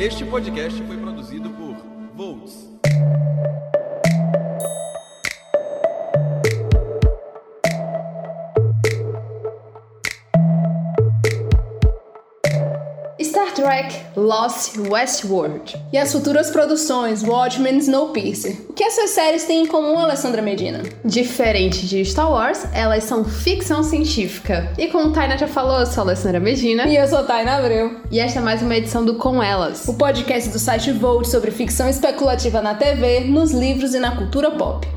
Este podcast foi produzido por Volts. Trek Lost Westworld e as futuras produções Watchmen e Snowpiercer. O que essas séries têm em comum, Alessandra Medina? Diferente de Star Wars, elas são ficção científica. E como Taina já falou, eu sou a Alessandra Medina. E eu sou Taina Abreu. E esta é mais uma edição do Com Elas. O podcast do site Volt sobre ficção especulativa na TV, nos livros e na cultura pop.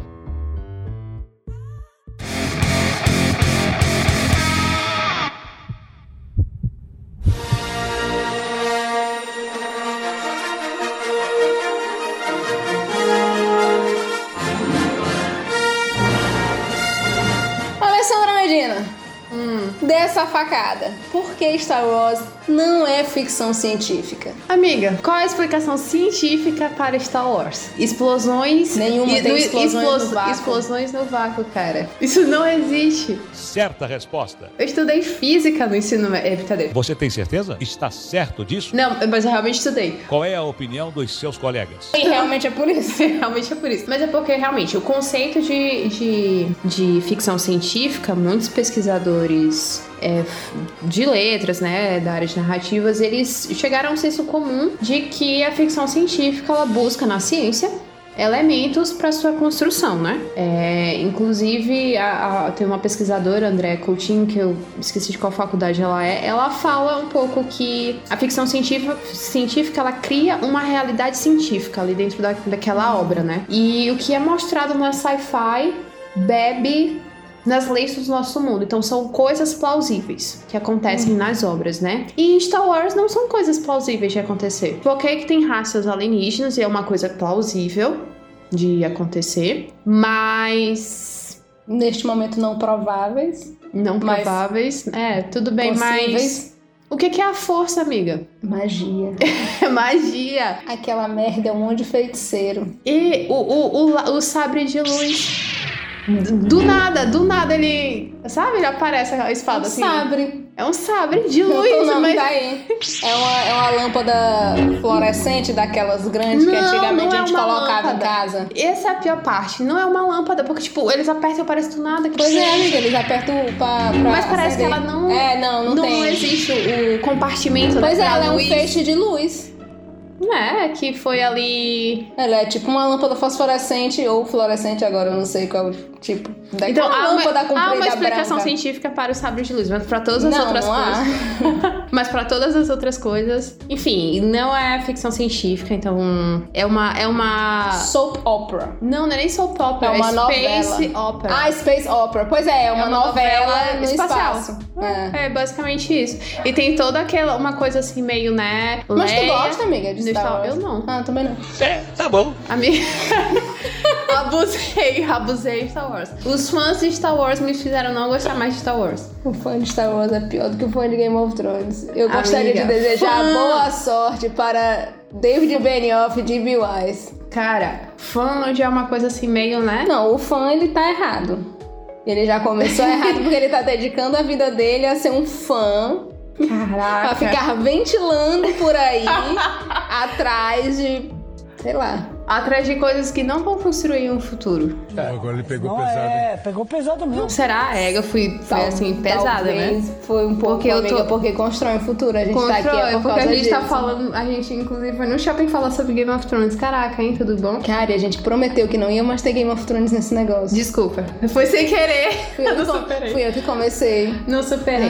Facada. Por que Star Wars não é ficção científica? Amiga, qual a explicação científica para Star Wars? Explosões. Nenhuma tem no- explosões no vácuo. Explosões no vácuo, cara. Isso não existe. Certa resposta. Eu estudei física no ensino médio. É brincadeira. Você tem certeza? Está certo disso? Não, mas eu realmente estudei. Qual é a opinião dos seus colegas? E realmente é por isso. Realmente é por isso. Mas é porque, realmente, o conceito de, de, de ficção científica, muitos pesquisadores é, de letras, né, da área de narrativas, eles chegaram a um senso comum de que a ficção científica, ela busca na ciência elementos para sua construção, né? É, inclusive, a- a- tem uma pesquisadora, André Coutinho, que eu esqueci de qual faculdade ela é, ela fala um pouco que a ficção científica, científica ela cria uma realidade científica ali dentro da, daquela obra, né? E o que é mostrado na sci-fi bebe nas leis do nosso mundo. Então são coisas plausíveis que acontecem nas obras, né? E em Star Wars não são coisas plausíveis de acontecer. Por que tem raças alienígenas e é uma coisa plausível de acontecer, mas Neste momento não prováveis. não Mas- prováveis. É, tudo bem, mas Possíveis. o que é a força, amiga? Magia. Magia. Aquela merda é um monte de feiticeiro. E o, o, o, o sabre de luz. Do nada, do nada ele. Sabe? Ele aparece a espada assim. Sabre. É um sabre de luz, Não, não, mas. tá aí. É uma, é uma lâmpada fluorescente daquelas grandes que Não, antigamente não é a gente colocava em lâmpada. casa. Essa é a pior parte. Não é uma lâmpada, porque, tipo, eles apertam e parece do nada. Que Pois é, amiga, eles apertam pra, pra Mas parece que acender. ela não- É, não, não, Não, tem. existe o compartimento Pois é, da ela é um luz. feixe de luz. É, que foi ali. Ela é tipo uma lâmpada fosforescente ou fluorescente, agora eu não sei qual tipo. Daquela Então, há uma, há uma explicação branca. científica para o sabre de luz, mas para todas as Não, outras não coisas. Mas para todas as outras coisas. Enfim, não é ficção científica, então. É uma. É uma. Soap opera. Não, não é nem soap opera, É uma space novela. opera. Ah, Space Opera. Pois é, é uma, É uma novela, novela no espacial. espaço. É. É basicamente isso. E tem toda aquela uma coisa assim meio, né? Mas tu gosta, amiga, de Star- Wars? Eu não. Ah, também não. É, tá bom. Amiga. abusei, abusei de Star Wars. Os fãs de Star Wars me fizeram não gostar mais de Star Wars. O fã de Star Wars é pior do que o fã de Game of Thrones. Eu gostaria Amiga, de desejar fã. boa sorte para David Benioff e D.B. Wise. Cara, fã já é uma coisa assim meio, né? Não, o fã ele tá errado. Ele já começou errado porque ele tá dedicando a vida dele a ser um fã, Caraca. a ficar ventilando por aí atrás de, sei lá. Atrás de coisas que não vão construir um futuro. Agora ele pegou Não, pesado. é, pegou pesado mesmo. Será? É, eu fui, foi assim, pesada, né? Foi um pouco, Porque eu tô- porque constrói um futuro. A gente tá aqui é Constrói, por porque causa a gente tá disso. falando, a gente inclusive foi no shopping falar sobre Game of Thrones. Caraca, hein, tudo bom? Cara, e a gente prometeu que não ia mais ter Game of Thrones nesse negócio. Desculpa, foi sem querer. Fui eu, não com- superei. fui eu que comecei. Não superei.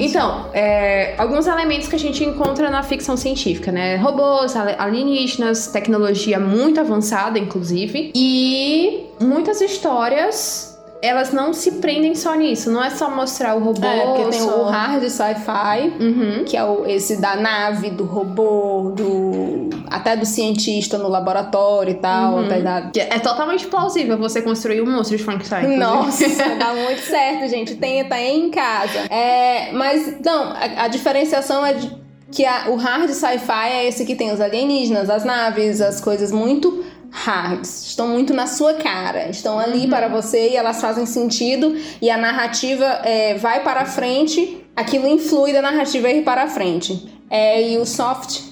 então, é, alguns elementos que a gente encontra na ficção científica, né? Robôs, ali- alienígenas, tecnologia muito avançada, inclusive. E muitas histórias, elas não se prendem só nisso. Não é só mostrar o robô. É, porque tem só... o hard sci-fi, Uhum. que é o, esse da nave, do robô, do até do cientista no laboratório e tal. Uhum. da- É totalmente plausível você construir um monstro de Frankenstein. Nossa, dá muito certo, gente. Tem, tá em casa. É, mas, não, a, a diferenciação é de, que a- o hard sci-fi é esse que tem os alienígenas, as naves, as coisas muito hards. Estão muito na sua cara. Estão ali para você e elas fazem sentido. E a narrativa é, vai para frente. Aquilo influi da narrativa ir para frente. É, e o soft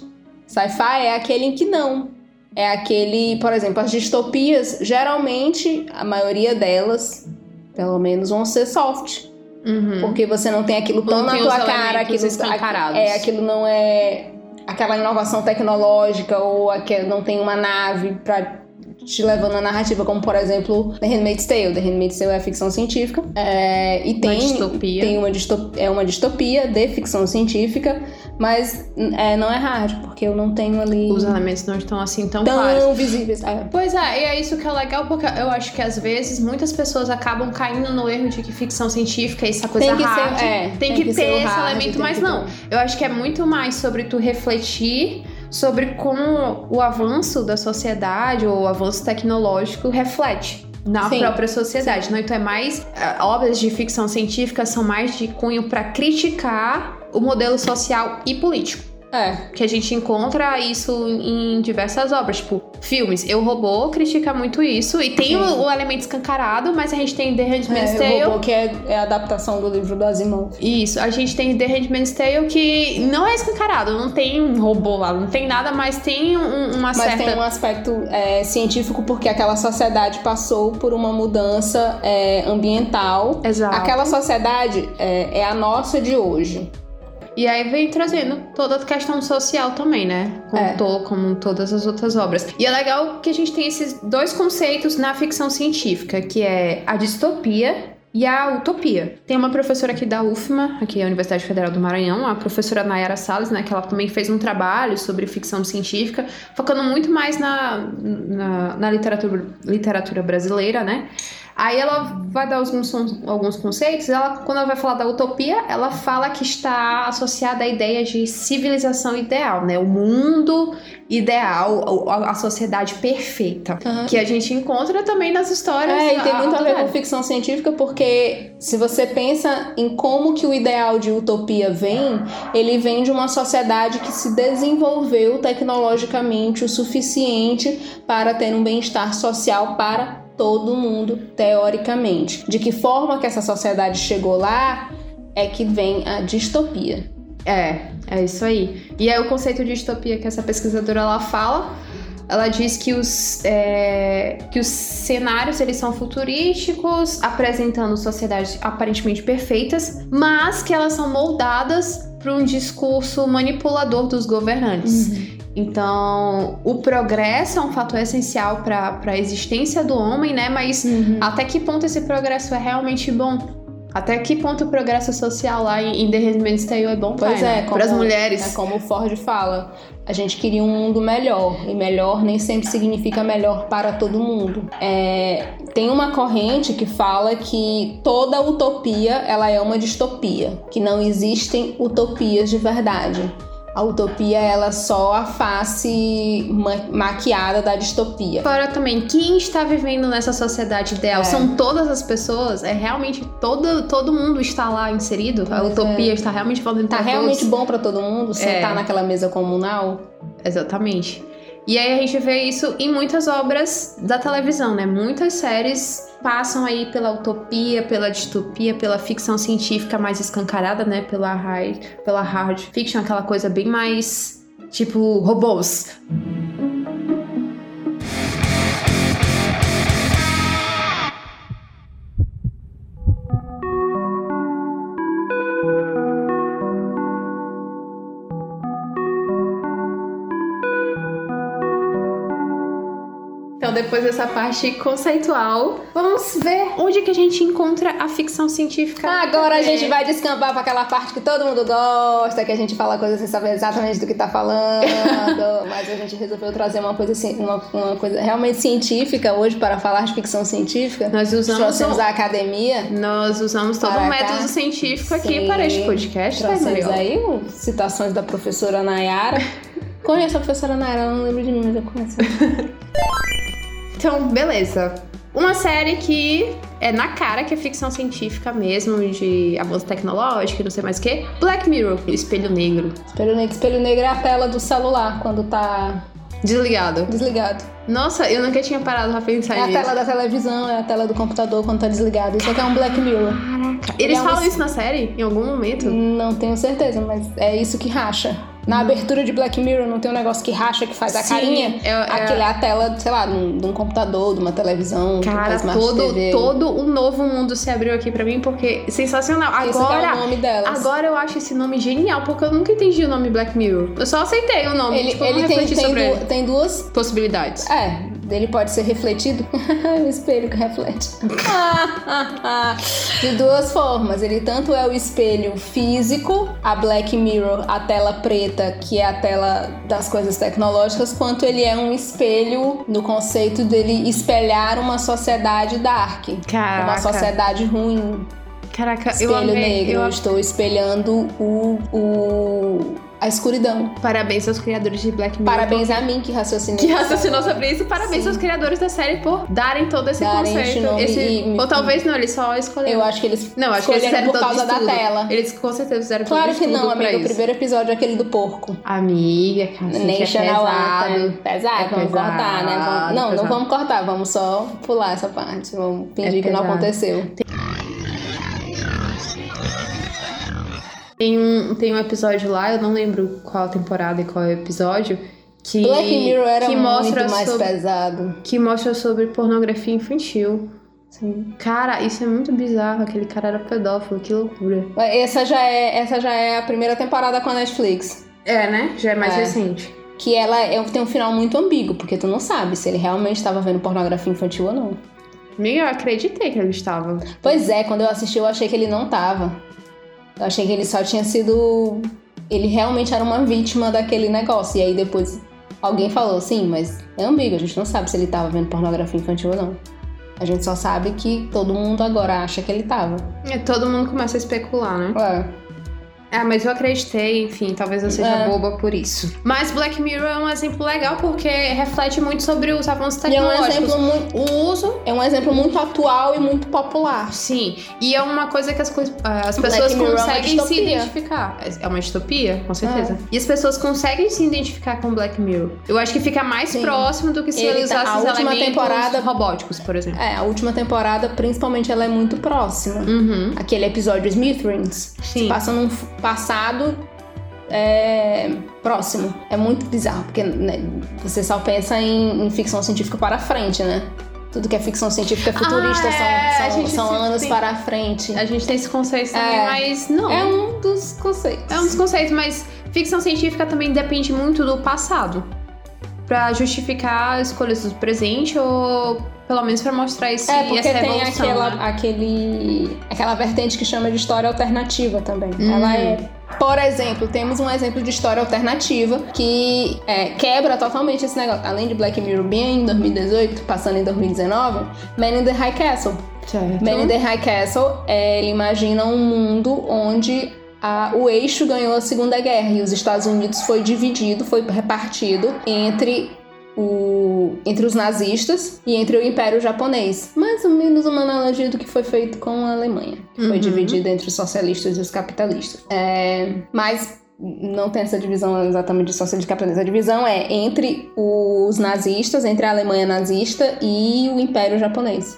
Sci-fi é aquele em que não. É aquele, por exemplo, as distopias, geralmente, a maioria delas, pelo menos, vão ser soft. Uhum. Porque você não tem aquilo tão Não na tua cara, aquilo, escancarados. é, aquilo não é aquela inovação tecnológica ou aquele, não tem uma nave pra te levando a narrativa, como por exemplo The Handmaid's Tale. The Handmaid's Tale é ficção científica é, e tem distopia. tem uma distopia, é uma distopia de ficção científica, mas é, não é hard porque eu não tenho ali Os elementos não estão assim tão, tão claros. visíveis. É. Pois é, e é isso que é legal, porque eu acho que às vezes muitas pessoas acabam caindo no erro de que ficção científica é essa coisa Tem que ser- hard. é, tem, tem que, que ter esse hard, elemento, mas não. Eu acho que é muito mais sobre tu refletir sobre como o avanço da sociedade ou o avanço tecnológico reflete. Na Sim. própria sociedade, não? Então é mais. eh, obras de ficção científica são mais de cunho pra criticar o modelo social e político É. que a gente encontra isso em diversas obras, tipo filmes. Eu Robô critica muito isso e tem o, o elemento escancarado, mas a gente tem The Handmaid's É, Tale. o robô que é, é a adaptação do livro do Asimov. Isso, a gente tem The Handmaid's Tale que não é escancarado, não tem um robô lá, não tem nada, mas tem um- uma Mas certa. tem um aspecto é, científico porque aquela sociedade passou por uma mudança é, ambiental. Exato. Aquela sociedade é, é a nossa de hoje. E aí vem trazendo toda a questão social também, né? Como, É. como todas as outras obras. E é legal que a gente tem esses dois conceitos na ficção científica, que é a distopia e a utopia. Tem uma professora aqui da UFMA, aqui a Universidade Federal do Maranhão, a professora Nayara Salles, né? Que ela também fez um trabalho sobre ficção científica, focando muito mais na, na, na literatura, literatura brasileira, né? Aí ela vai dar alguns, alguns conceitos. Ela, quando ela vai falar da utopia, ela fala que está associada à ideia de civilização ideal, né? O mundo ideal, a, sociedade perfeita. Que a gente encontra também nas histórias. É, e tem muito a ver com ficção científica porque se você pensa em como que o ideal de utopia vem, ele vem de uma sociedade que se desenvolveu tecnologicamente o suficiente para ter um bem-estar social para todo mundo, teoricamente. De que forma que essa sociedade chegou lá é que vem a distopia. É, é isso aí. E aí o conceito de distopia que essa pesquisadora ela fala, ela diz que os, é, que os cenários eles são futurísticos, apresentando sociedades aparentemente perfeitas, mas que elas são moldadas para um discurso manipulador dos governantes. Então, o progresso é um fator essencial para a existência do homem, né? Mas até que ponto esse progresso é realmente bom? Até que ponto o progresso social lá em The Handmaid's Tale é bom Pois é, para as mulheres? É como o Ford fala, a gente queria um mundo melhor, e melhor nem sempre significa melhor para todo mundo. É, tem uma corrente que fala que toda utopia ela é uma distopia, que não existem utopias de verdade. A utopia ela é só a face ma- maquiada da distopia. Fora também, quem está vivendo nessa sociedade ideal? É. São todas as pessoas? É realmente todo, todo mundo está lá inserido? a Pois utopia é. está realmente valendo Tá pra realmente bom para todo mundo sentar É. naquela mesa comunal? Exatamente. E aí a gente vê isso em muitas obras da televisão, né? Muitas séries passam aí pela utopia, pela distopia, pela ficção científica mais escancarada, né? Pela high, pela hard fiction, aquela coisa bem mais tipo robôs. Depois dessa parte conceitual, vamos ver onde que a gente encontra a ficção científica. Agora a É. gente vai descambar pra aquela parte que todo mundo gosta, que a gente fala coisa sem saber exatamente do que tá falando. mas a gente resolveu trazer uma coisa uma, uma coisa realmente científica hoje para falar de ficção científica. Nós usamos, um- a academia. nós usamos todo Para um cá. método científico aqui Sim. para este podcast, né, Trouxemos Mariela? aí o- citações da professora Nayara. Conheço a professora Nayara, ela não lembro de mim, mas eu conheço. Então, beleza. Uma série que é na cara que é ficção científica mesmo, de avanço tecnológico e não sei mais o que. Black Mirror, Espelho Negro. Espelho negro, espelho negro é a tela do celular quando tá Desligado. desligado. Nossa, eu nunca tinha parado pra pensar É a nisso. tela da televisão, é a tela do computador quando tá desligado. Isso aqui é um Black Mirror. Eles é um- falam isso na série, em algum momento? Não tenho certeza, mas é isso que racha. Na abertura de Black Mirror não tem um negócio que racha, que faz a Sim, carinha? é- é- Aquele é a tela, sei lá, de um, de um computador, de uma televisão, de uma Cara, todo, TV. todo um novo mundo se abriu aqui pra mim, porque sensacional. É Agora, o nome delas. agora eu acho esse nome genial, porque eu nunca entendi o nome Black Mirror. Eu só aceitei o nome, ele, tipo, ele tem, tem, sobre du- ele. tem duas possibilidades. É, ele pode ser refletido. o espelho que reflete. De duas formas. Ele tanto é o espelho físico, a Black Mirror, a tela preta, que é a tela das coisas tecnológicas, quanto ele é um espelho no conceito dele espelhar uma sociedade dark. Caraca. Uma sociedade ruim. Caraca, eu Espelho amei. negro. Eu Eu estou espelhando o, o, a escuridão. Parabéns aos criadores de Black Mirror. Parabéns a mim que raciocinei. que raciocinou sobre isso. Parabéns Sim. aos criadores da série por darem todo esse Darem conceito. nome esse- e- Ou talvez não, eles só escolheram. Eu acho que eles Não, acho que eles fizeram por causa da tela. Eles com certeza fizeram Claro que não, amiga. O isso. primeiro episódio é aquele do porco. Amiga, cara, assim, que é pesado. Anthem. Pesado, É vamos pesado, cortar, né? Vamos- Não, não pesado. vamos cortar, vamos só pular essa parte. Vamos fingir É que não aconteceu. Tem um, tem um episódio lá, eu não lembro qual temporada e qual episódio, que, Black Mirror era que muito mostra mais sobre, pesado. que mostra sobre pornografia infantil. Sim. Cara, isso é muito bizarro. Aquele cara era pedófilo, que loucura. Essa já, é, essa já é a primeira temporada com a Netflix. É, né? Já é mais É. recente. Que ela é- tem um final muito ambíguo, porque tu não sabe se ele realmente estava vendo pornografia infantil ou não. Amiga, eu acreditei que ele estava. Pois é, quando eu assisti eu achei que ele não tava. Eu achei que ele só tinha sido. Ele realmente era uma vítima daquele negócio. E aí depois alguém falou, sim, mas é ambíguo, a gente não sabe se ele tava vendo pornografia infantil ou não. A gente só sabe que todo mundo agora acha que ele tava. É, todo mundo começa a especular, né? Ué, Ah, mas eu acreditei, enfim, talvez eu seja É. boba por isso. Mas Black Mirror é um exemplo legal porque reflete muito sobre os avanços E é um tecnológicos. exemplo muito. O uso É um exemplo muito atual e muito popular. Sim, e é uma coisa que as, as pessoas é conseguem se distopia. identificar. É uma distopia, com certeza. E as pessoas conseguem se identificar com Black Mirror. Eu acho que fica mais Sim. próximo do que se Ele tá- usasse a os última temporada- robóticos, por exemplo. É, a última temporada, principalmente, ela é muito próxima. Uhum. Aquele episódio Smithrins Sim. passa num passado é, próximo. É muito bizarro, porque né, você só pensa em, em ficção científica para frente, né? Tudo que é ficção científica futurista Ah, é, são, são, são anos sim. para frente. A gente tem esse conceito também, É. mas não. É um dos conceitos. É um dos conceitos, mas ficção científica também depende muito do passado. Pra justificar escolhas do presente ou pelo menos pra mostrar esse, É, porque essa tem evolução, aquela, né? aquele, aquela vertente que chama de história alternativa também. Hum. Ela é. Por exemplo, temos um exemplo de história alternativa que é, quebra totalmente esse negócio. Além de Black Mirror bem em 2018, passando em 2019, Man in the High Castle. Certo. Man in the High Castle, é, ele imagina um mundo onde a- o eixo ganhou a Segunda Guerra e os Estados Unidos foi dividido, foi repartido entre o, entre os nazistas e entre o Império Japonês. Mais ou menos uma analogia do que foi feito com a Alemanha, que foi Uhum. dividida entre os socialistas e os capitalistas. É, mas não tem essa divisão exatamente de socialista e capitalista. A divisão é entre os nazistas, entre a Alemanha nazista e o Império Japonês.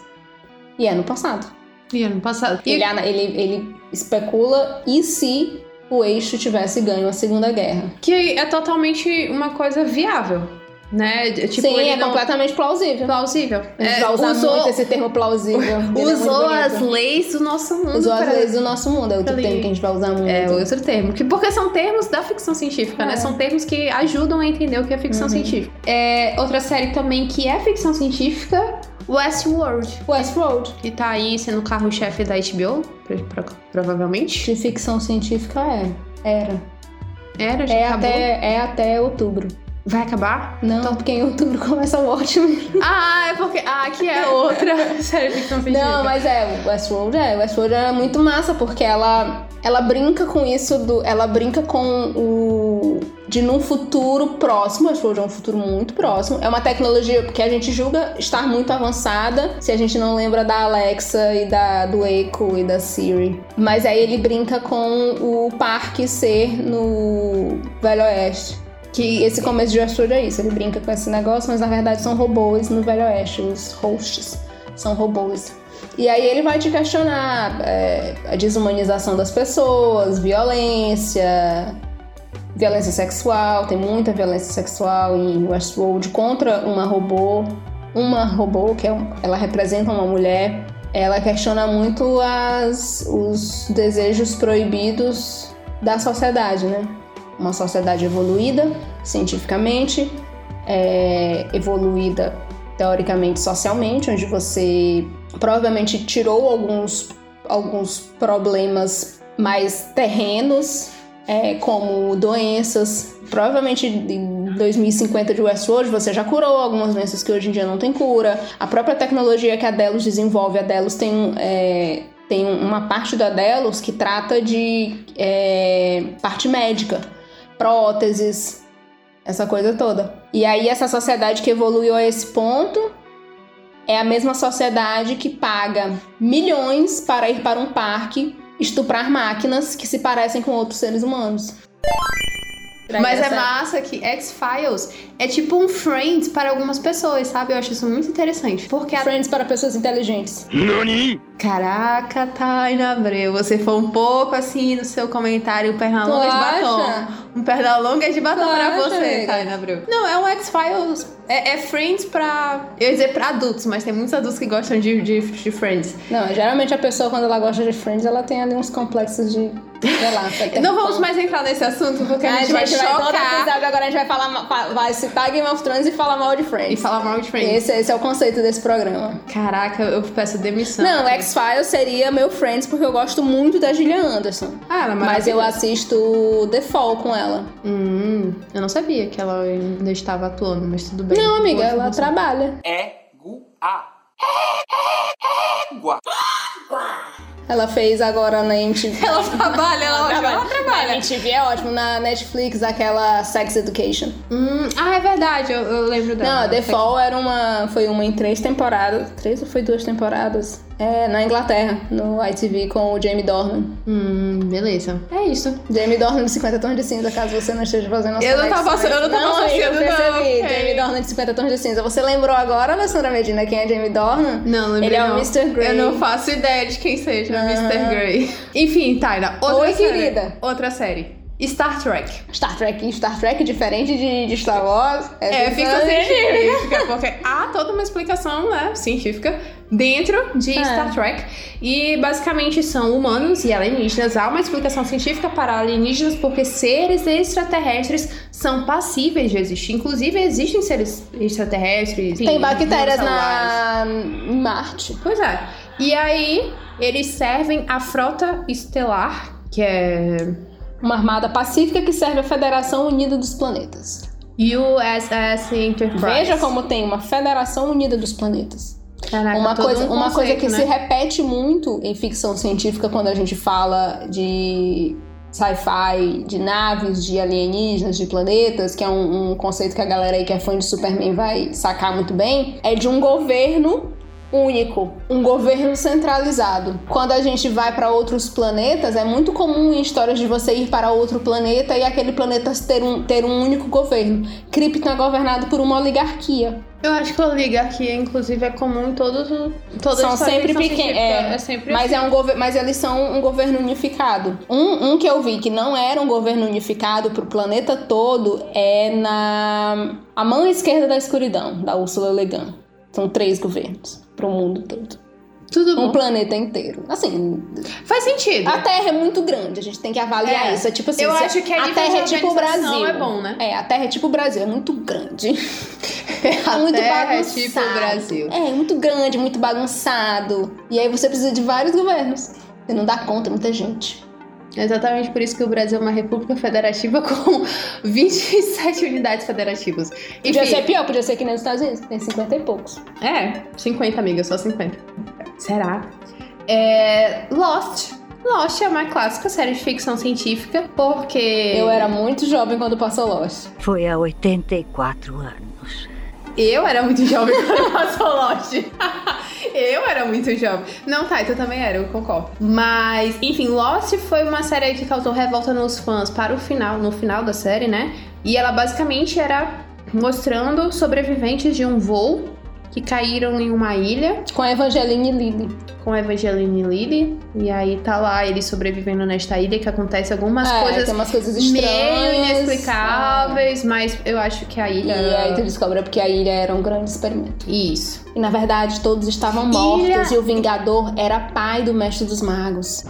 E é no passado. E ano passado. E Ele, ele, ele especula e se o eixo tivesse ganho a Segunda Guerra. que é totalmente uma coisa viável, né? Tipo, Sim, é não... completamente plausível. plausível. A gente É, vai usar usou muito esse termo plausível. É usou as leis do nosso mundo. Usou as pra- leis do nosso mundo, é outro Ali. termo que a gente vai usar muito. É outro termo. Que, porque são termos da ficção científica, né? É. São termos que ajudam a entender o que é ficção Uhum. científica. É, outra série também que é ficção científica, Westworld. Westworld, Que tá aí sendo o carro-chefe da HBO, pro- pro- provavelmente. de ficção científica é. Era. Era, já É acabou. até, é até outubro. Vai acabar? Não, porque em outubro começa o Watchmen. Ah, é porque. Ah, aqui é outra série de ficção científica. Não, mas é, o Westworld é. O Westworld é muito massa, porque ela, ela brinca com isso do. Ela brinca com o. De num futuro próximo, o Westworld é um futuro muito próximo. É uma tecnologia que a gente julga estar muito avançada se a gente não lembra da Alexa e da, do Echo e da Siri. Mas aí ele brinca com o parque ser no Velho Oeste. Que esse começo de Westworld é isso, ele brinca com esse negócio, mas na verdade são robôs no Velho Oeste, os hosts são robôs. E aí ele vai te questionar é, a desumanização das pessoas, violência, violência sexual, tem muita violência sexual em Westworld contra uma robô. Uma robô, que é ela representa uma mulher, ela questiona muito as, os desejos proibidos da sociedade, né? Uma sociedade evoluída cientificamente, é, evoluída teoricamente socialmente, onde você provavelmente tirou alguns, alguns problemas mais terrenos, é, como doenças. Provavelmente em 2050 de Westworld você já curou algumas doenças que hoje em dia não tem cura. A própria tecnologia que a Delos desenvolve, a Delos tem é, tem uma parte da Delos que trata de é, parte médica, próteses, essa coisa toda. E aí essa sociedade que evoluiu a esse ponto é a mesma sociedade que paga milhões para ir para um parque estuprar máquinas que se parecem com outros seres humanos. Mas é massa que X-Files é tipo um Friends para algumas pessoas, sabe? Eu acho isso muito interessante. Porque a... Friends para pessoas inteligentes. Nani? Caraca, Taina Abreu, você foi um pouco assim no seu comentário pernalonga de batom. Um pernalonga de batom tu pra acha, você, Taina Abreu. Não, é um X-Files. É, é, Friends pra. Eu ia dizer pra adultos, mas tem muitos adultos que gostam de, de, de Friends. Não, geralmente a pessoa, quando ela gosta de Friends, ela tem ali uns complexos de. Lá, Não vamos mais entrar nesse assunto, porque a, a gente, vai, vai chocar. Todo episódio agora a gente vai falar. Vai citar Game of Thrones e falar mal de Friends. E falar mal de Friends. Esse, esse é o conceito desse programa. Caraca, eu peço demissão. Não, X-Files seria meu Friends, porque eu gosto muito da Gillian Anderson. Ah, ela é Mas eu assisto The Fall com ela. Hum, eu não sabia que ela ainda estava atuando, mas tudo bem. Não, amiga, ela trabalha. É gu a. Gua. Ela fez agora na MTV. Ela trabalha, ela, ela, trabalha. ela trabalha. Na MTV é ótimo. Na Netflix, aquela Sex Education. Hum, ah, é verdade, eu, eu lembro dela. Não, The Fall era uma, foi uma em três temporadas. Três ou foi duas temporadas? É, na Inglaterra, no ITV com o Jamie Dornan. Hum, beleza. É isso. Jamie Dornan de 50 Tons de Cinza, caso você não esteja fazendo as Eu não tava, eu não tava não, associando, eu percebi. não. Okay. Jamie Dornan de 50 Tons de Cinza. Você lembrou agora, Alessandra Medina, quem é Jamie Dornan? Não, lembrei Ele é não. o Mr. Grey. Eu não faço ideia de quem seja o Mr. Grey. Enfim, Taina, outra Oi, série. querida. Outra série. Star Trek. Star Trek, Star Trek diferente de, de Star Wars. É, é ficção científica, porque há toda uma explicação, né, científica dentro de é. Star Trek. E basicamente são humanos e alienígenas. Há uma explicação científica para alienígenas porque seres extraterrestres são passíveis de existir. Inclusive, existem seres extraterrestres. Tem bactérias na Marte. Pois é. E aí, eles servem a frota estelar, que é uma armada pacífica que serve à Federação Unida dos Planetas. USS Enterprise. Veja como tem uma Federação Unida dos Planetas. Caraca, uma coisa, um uma conceito, coisa que né? se repete muito em ficção científica quando a gente fala de sci-fi, de naves, de alienígenas, de planetas, que é um, um conceito que a galera aí que é fã de Superman vai sacar muito bem, é de um governo único, um governo centralizado. Quando a gente vai para outros planetas, é muito comum em histórias de você ir para outro planeta e aquele planeta ter um, ter um único governo. Krypton é governado por uma oligarquia. Eu acho que a oligarquia, inclusive, é comum em todos todas são sempre pequenos, é, é sempre mas assim. é um governo, mas eles são um governo unificado. Um, um que eu vi que não era um governo unificado para o planeta todo é na a mão esquerda da escuridão, da Ursula Le Guin. São três governos para o mundo todo. Tudo bom. Um planeta inteiro. Assim. Faz sentido. A Terra é muito grande, a gente tem que avaliar É. isso. É tipo assim, Eu acho que a a nível Terra é tipo o Brasil. é bom, né? É, a Terra é tipo o Brasil, é muito grande. A muito Terra é bagunçado. tipo o Brasil. É, muito grande, muito bagunçado. E aí você precisa de vários governos. Você não dá conta, é muita gente. É Exatamente por isso que o Brasil é uma república federativa com 27 unidades federativas. Podia Enfim, ser pior, podia ser que nem nos Estados Unidos, tem 50 e poucos. É, 50, amiga, só 50. Será? É, Lost. Lost é uma clássica série de ficção científica, porque. Eu era muito jovem quando passou Lost. Foi há 84 anos. Eu era muito jovem quando passou Lost. eu era muito jovem. Não, tá, tu também era, eu concordo. Mas, enfim, Lost foi uma série que causou revolta nos fãs para o final, no final da série, né? E ela basicamente era mostrando sobreviventes de um voo que caíram em uma ilha Com a Evangeline Lilly. com a Evangeline Lilly. E aí tá lá eles sobrevivendo nesta ilha que acontece algumas É, coisas tem umas coisas meio estranhas. inexplicáveis, mas eu acho que a ilha. E aí tu descobre porque a ilha era um grande experimento. Isso. E na verdade todos estavam mortos Ilha- e o Vingador era pai do Mestre dos Magos.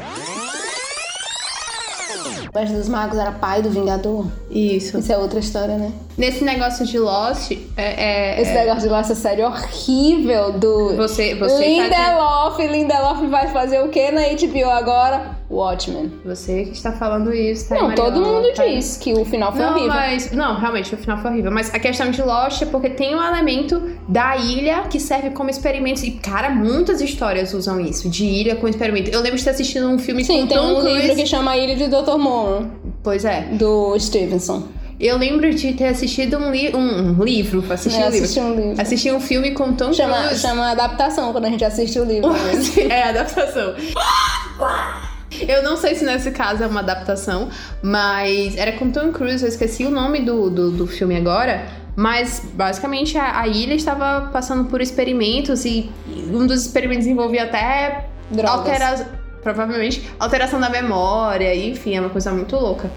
O Mestre dos Magos era pai do Vingador. Isso. Isso é outra história, né? Nesse negócio de Lost, é. é- Esse negócio de lá, essa série horrível do. Você, você, tá Lindelof, Lindelof vai fazer o que na HBO agora? Watchmen. você que está falando isso, tá? Não, Mariana? todo mundo Tá? diz que o final foi Não, horrível. mas. Não, realmente, o final foi horrível. Mas a questão de Lost é porque tem um elemento da ilha que serve como experimento. E, cara, muitas histórias usam isso, de ilha com experimento. Eu lembro de ter assistido um filme Sim, com tem Tom um Cruise. livro que chama Ilha de Dr. Moreau, Pois é. do Stevenson. Eu lembro de ter assistido um, li... um, um livro, assisti Eu um livro. assisti um livro. Assisti um filme com Tom Chama, Cruise. chama adaptação quando a gente assiste o livro. é, adaptação. Eu não sei se nesse caso é uma adaptação, mas era com Tom Cruise, eu esqueci o nome do, do, do filme agora. Mas basicamente a, a ilha estava passando por experimentos e um dos experimentos envolvia até Drogas. altera... provavelmente alteração da memória, enfim, é uma coisa muito louca.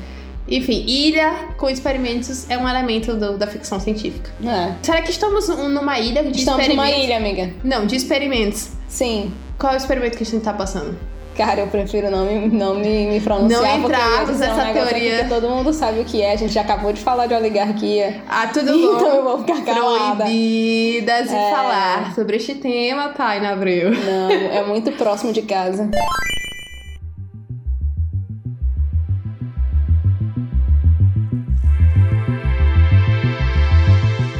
Enfim, ilha com experimentos é um elemento do- da ficção científica. É. Será que estamos um- numa ilha de Estamos numa experimentos? ilha, amiga. Não, de experimentos. Sim. Qual é o experimento que a gente tá passando? Cara, eu prefiro não me, não me, me pronunciar. Não entrarmos é um nessa aqui teoria. Todo mundo sabe o que é. A gente já acabou de falar de oligarquia. Ah, tudo Então bom. eu vou ficar calada. Proibidas de É. falar sobre este tema, Taina Abreu. Não, é muito próximo de casa.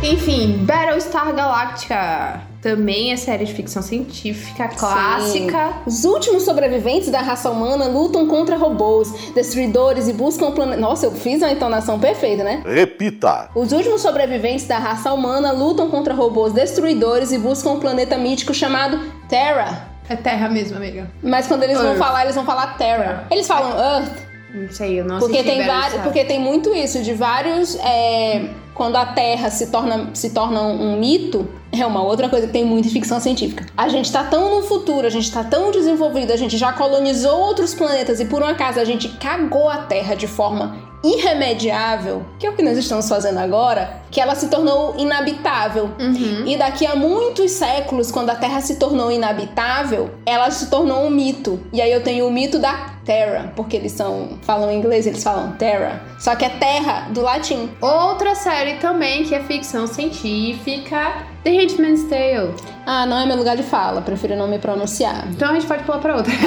Enfim, Battlestar Galactica. Também é série de ficção científica clássica. Os últimos sobreviventes da raça humana lutam contra robôs, destruidores e buscam o planeta. Nossa, eu fiz a entonação perfeita, né? Repita. Os últimos sobreviventes da raça humana lutam contra robôs destruidores e buscam um planeta mítico chamado Terra. É terra mesmo, amiga. Mas quando eles vão Earth. falar, eles vão falar Terra. Eles falam Earth Não sei, eu não porque tem vários, porque tem muito isso de vários é, quando a Terra se torna se torna um mito. É uma outra coisa que tem muito ficção científica. A gente tá tão no futuro, a gente tá tão desenvolvido, a gente já colonizou outros planetas e por um acaso a gente cagou a Terra de forma irremediável, que é o que nós estamos fazendo agora, que ela se tornou inabitável. Uhum. E daqui a muitos séculos, quando a Terra se tornou inabitável, ela se tornou um mito. E aí eu tenho o mito da Terra, porque eles são falam em inglês, eles falam Terra. Só que é terra do latim. Outra série também que é ficção científica, The Handmaid's Tale. Ah, não é meu lugar de fala, prefiro não me pronunciar. Então a gente pode pular pra outra.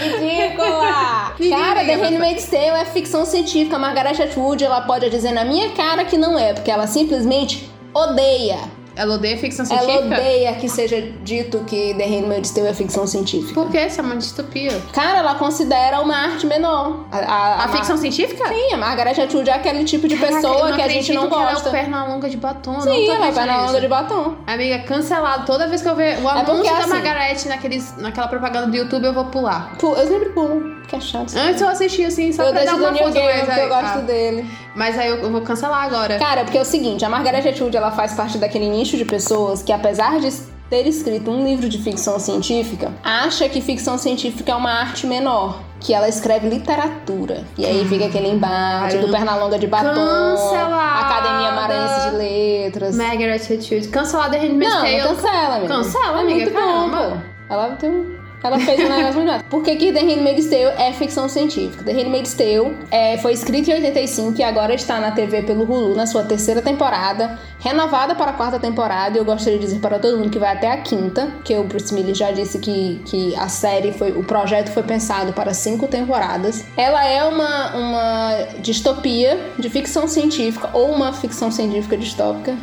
Ridícula! Cara, The Handmaid's Tale é ficção científica. Margaret Atwood, ela pode dizer na minha cara que não é, porque ela simplesmente odeia. Ela odeia ficção Ela científica? odeia que seja dito que The Handmaid's Tale é ficção científica. Por que? Isso é uma distopia. Cara, ela considera uma arte menor. A, a- A a ficção Mar- científica? Sim, a Margaret Atwood é aquele tipo de Caraca, pessoa que a gente não acredito que gosta. Ela é o perna longa de batom. Sim, ela é perna longa de batom. Amiga, cancelado. Toda vez que eu ver o É anúncio porque, da assim- Margarete naqueles, naquela propaganda do YouTube, eu vou pular. Pu- Eu sempre pulo, que é chato. Antes eu assisti assim, só eu pra dar uma Game, mas aí, eu gosto ah, dele. mas aí eu, eu vou cancelar agora. Cara, porque é o seguinte, a Margaret Atwood, ela faz parte daquele nicho de pessoas que, apesar de ter escrito um livro de ficção científica, acha que ficção científica é uma arte menor. Que ela escreve literatura. E aí fica aquele embate do Pernalonga de batom, Cancelada. Academia Maranhense de Letras. Margaret Atwood. The Handmaid's Não, Tale. cancela, amiga. Cancela, é amiga, muito caramba. bom, pô. Ela tem um- Ela fez um negócio massa. Por que, que The Handmaid's Tale é ficção científica? The Handmaid's Tale é, foi escrito em 85 e agora está na TV pelo Hulu na sua terceira temporada, renovada para a quarta temporada. E eu gostaria de dizer para todo mundo que vai até a quinta, que o Bruce Miller já disse que, que a série foi. O projeto foi pensado para cinco temporadas. Ela é uma, uma distopia de ficção científica ou uma ficção científica distópica.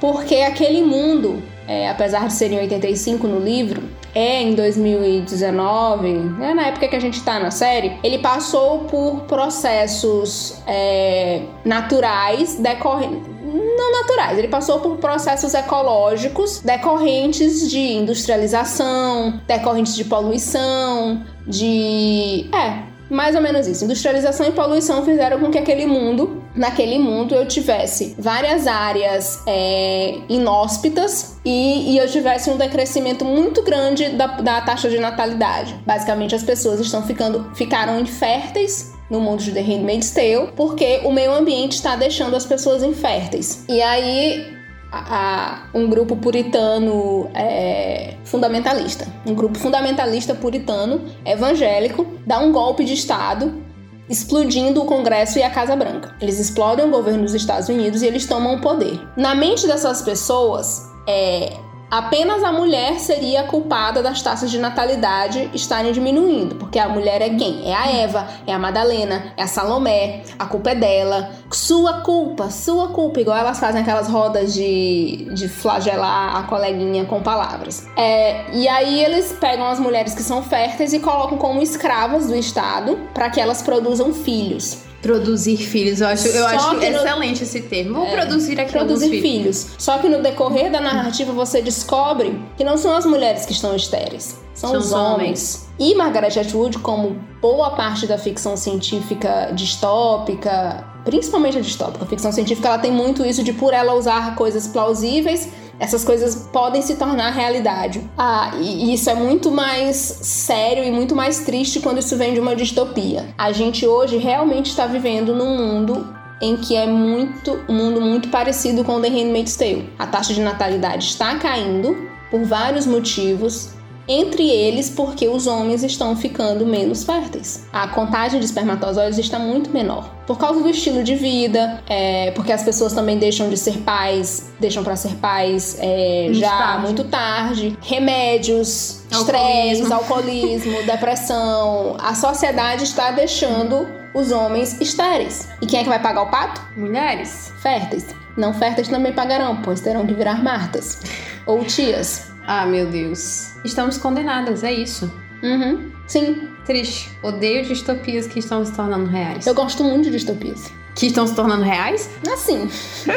Porque aquele mundo, é, apesar de ser em 85 no livro, é em 2019, é na época que a gente tá na série, ele passou por processos é, naturais decorrentes. Não naturais, ele passou por processos ecológicos decorrentes de industrialização, decorrentes de poluição, de. É, mais ou menos isso. Industrialização e poluição fizeram com que aquele mundo naquele mundo eu tivesse várias áreas é, inóspitas e, e, eu tivesse um decrescimento muito grande da, da taxa de natalidade. Basicamente, as pessoas estão ficando, ficaram inférteis no mundo de The Handmaid's Tale, porque o meio ambiente está deixando as pessoas inférteis. E aí a, a, um grupo puritano é, fundamentalista, um grupo fundamentalista puritano evangélico dá um golpe de estado explodindo o Congresso e a Casa Branca. Eles explodem o governo dos Estados Unidos e eles tomam o poder. Na mente dessas pessoas, é, apenas a mulher seria culpada das taxas de natalidade estarem diminuindo, porque a mulher é quem? É a Eva, é a Madalena, é a Salomé, a culpa é dela. Sua culpa, sua culpa, igual elas fazem aquelas rodas de, de flagelar a coleguinha com palavras. É, e aí eles pegam as mulheres que são férteis e colocam como escravas do Estado para que elas produzam filhos. Produzir filhos, eu acho, eu acho excelente esse termo. Vou é, produzir aqui Produzir filhos. filhos. Só que no decorrer da narrativa você descobre que não são as mulheres que estão estéreis, são, são os homens. homens. E Margaret Atwood, como boa parte da ficção científica distópica, principalmente a distópica, a ficção científica, ela tem muito isso de por ela usar coisas plausíveis essas coisas podem se tornar realidade. Ah, e isso é muito mais sério e muito mais triste quando isso vem de uma distopia. A gente hoje realmente está vivendo num mundo em que é muito um mundo muito parecido com The Handmaid's Tale. A taxa de natalidade está caindo por vários motivos, entre eles porque os homens estão ficando menos férteis. A contagem de espermatozoides está muito menor. Por causa do estilo de vida, é, porque as pessoas também deixam de ser pais, deixam para ser pais é, já tarde. muito tarde. Remédios, estresse, alcoolismo, depressão. A sociedade está deixando os homens estéreis. E quem é que vai pagar o pato? Mulheres. Férteis. Não férteis também pagarão, pois terão que virar martas. Ou tias. Ah, meu Deus. Estamos condenadas, é isso. Uhum. Sim. Triste. Odeio distopias que estão se tornando reais. Eu gosto muito de distopias. Que estão se tornando reais? Assim.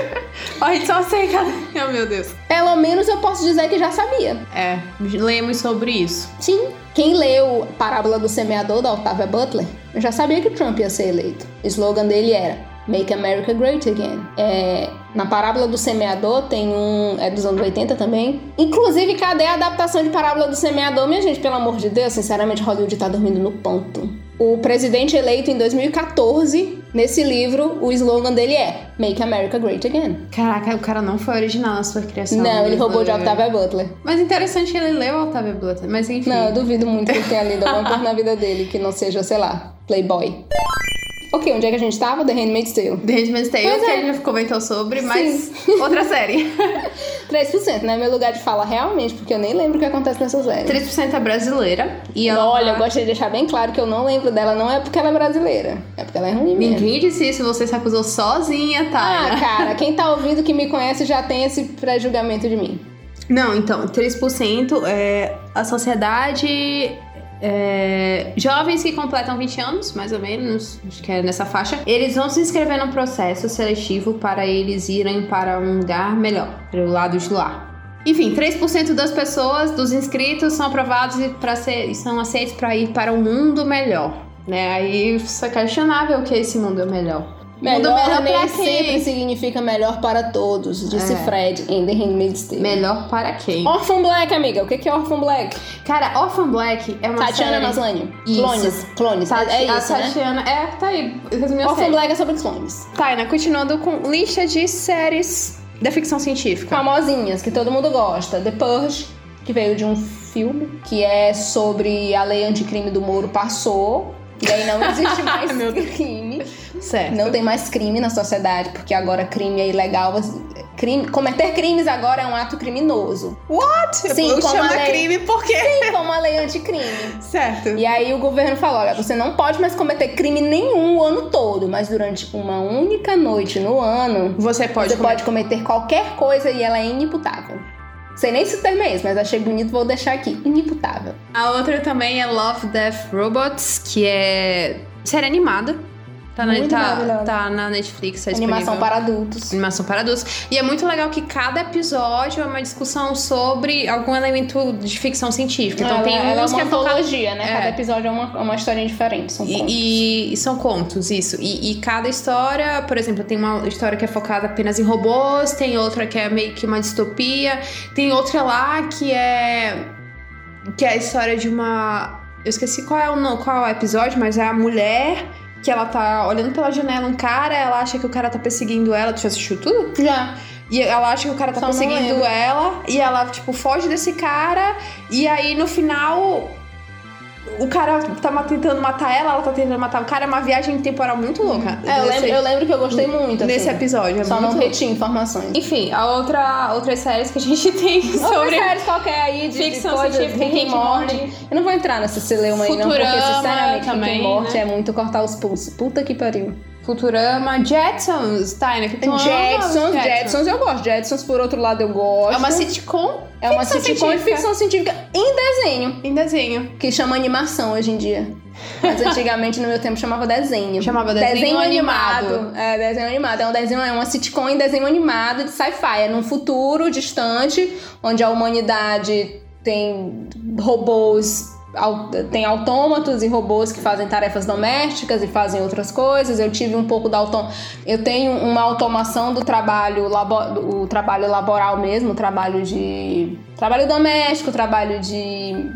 Olha, só sei, cara. Oh, meu Deus. Pelo menos eu posso dizer que já sabia. É, lemos sobre isso. Sim. Quem leu Parábola do Semeador, da Octavia Butler, já sabia que Trump ia ser eleito. O slogan dele era Make America Great Again. É, na Parábola do Semeador tem um. É dos anos 80 também. Inclusive, cadê a adaptação de Parábola do Semeador, minha gente? Pelo amor de Deus, sinceramente, Hollywood tá dormindo no ponto. O presidente eleito em 2014, nesse livro, o slogan dele é Make America Great Again. Caraca, o cara não foi original na sua criação. Não, ele roubou de Octavia Butler. Mas interessante que ele leu Octavia Butler, mas enfim. Não, eu duvido muito que ele tenha lido alguma coisa na vida dele que não seja, sei lá, Playboy. Ok, onde é que a gente tava? The Handmaid's Tale. The Handmaid's Tale, pois que é. a gente comentou sobre, mas outra série. 3%, né? Meu lugar de fala realmente, porque eu nem lembro o que acontece nessa série. 3% é brasileira. E ela... Olha, eu gostaria de deixar bem claro que eu não lembro dela, não é porque ela é brasileira. É porque ela é ruim mesmo. Ninguém disse isso, você se acusou sozinha, tá? Ah, cara, quem tá ouvindo que me conhece já tem esse pré-julgamento de mim. Não, então, 3% é a sociedade é, jovens que completam 20 anos, mais ou menos, acho que é nessa faixa, eles vão se inscrever num processo seletivo para eles irem para um lugar melhor, para o lado de lá. Enfim, 3% das pessoas, dos inscritos, são aprovados e ser, são aceitos para ir para um mundo melhor. Né? Aí isso é questionável que esse mundo é melhor. Melhor, melhor nem sempre significa melhor para todos, disse é. Fred em The Handmaid's Tale. Melhor para quem? Orphan Black, amiga. O que é Orphan Black? Cara, Orphan Black é uma Tatiana série... Maslany. Clones. Clones. Tati... É isso, a Tatiana... Né? É, tá aí. Orphan Black é sobre clones. Taina, continuando com lista de séries da ficção científica. Famosinhas, que todo mundo gosta. The Purge, que veio de um filme, que é sobre a lei anticrime do Moro passou e aí não existe mais crime. Certo. Não tem mais crime na sociedade, porque agora crime é ilegal. Crime, cometer crimes agora é um ato criminoso. What? Sim, como chama lei, crime por quê? Sim, como a lei anticrime. Certo. E aí o governo falou: olha, você não pode mais cometer crime nenhum o ano todo, mas durante uma única noite no ano, você pode, você cometer. pode cometer qualquer coisa e ela é inimputável. Sei nem se o termo é esse, mas achei bonito, vou deixar aqui. Inimputável. A outra também é Love, Death, Robots, que é série animada Tá na, tá, tá na Netflix, tá Animação para adultos. Animação para adultos. E é muito legal que cada episódio é uma discussão sobre algum elemento de ficção científica. Então ela, tem ela é uns uma que é antologia, né? É. Cada episódio é uma, é uma historinha diferente. São contos. E, e são contos, isso. E, e cada história, por exemplo, tem uma história que é focada apenas em robôs, tem outra que é meio que uma distopia, tem outra lá que é. que é a história de uma. Eu esqueci qual é o, qual é o episódio, mas é a mulher que ela tá olhando pela janela um cara, ela acha que o cara tá perseguindo ela. Tu já assistiu tudo? Já. E ela acha que o cara tá Só perseguindo ela e ela, tipo, foge desse cara. E aí no final. O cara tá tentando matar ela, ela tá tentando matar o cara. É uma viagem temporal muito louca. É, eu, lembro, eu lembro que eu gostei muito. Nesse assim. episódio. É Só muito não retinha informações. Enfim, a outra, outras séries que a gente tem Outras sobre. séries qualquer aí de, ficção científica, Morty. Morty. Eu não vou entrar nessa celeuma aí, não, porque sinceramente também, Rick and Morty né? é muito cortar os pulsos. Puta que pariu. Futurama, Jetsons, tá, né? Tu ama Jetsons, os Jetsons eu gosto. Jetsons, por outro lado, eu gosto. É uma sitcom É uma ficção sitcom de científica. ficção científica em desenho, em desenho. que chama animação hoje em dia. Mas antigamente, no meu tempo, chamava desenho. Chamava desenho animado. É, desenho animado. É um desenho, é uma sitcom em desenho animado de sci-fi. É num futuro distante, onde a humanidade tem robôs. Tem autômatos e robôs que fazem tarefas domésticas e fazem outras coisas. Eu tive um pouco da autom... Eu tenho uma automação do trabalho, labo... o trabalho laboral mesmo, trabalho de trabalho doméstico, trabalho de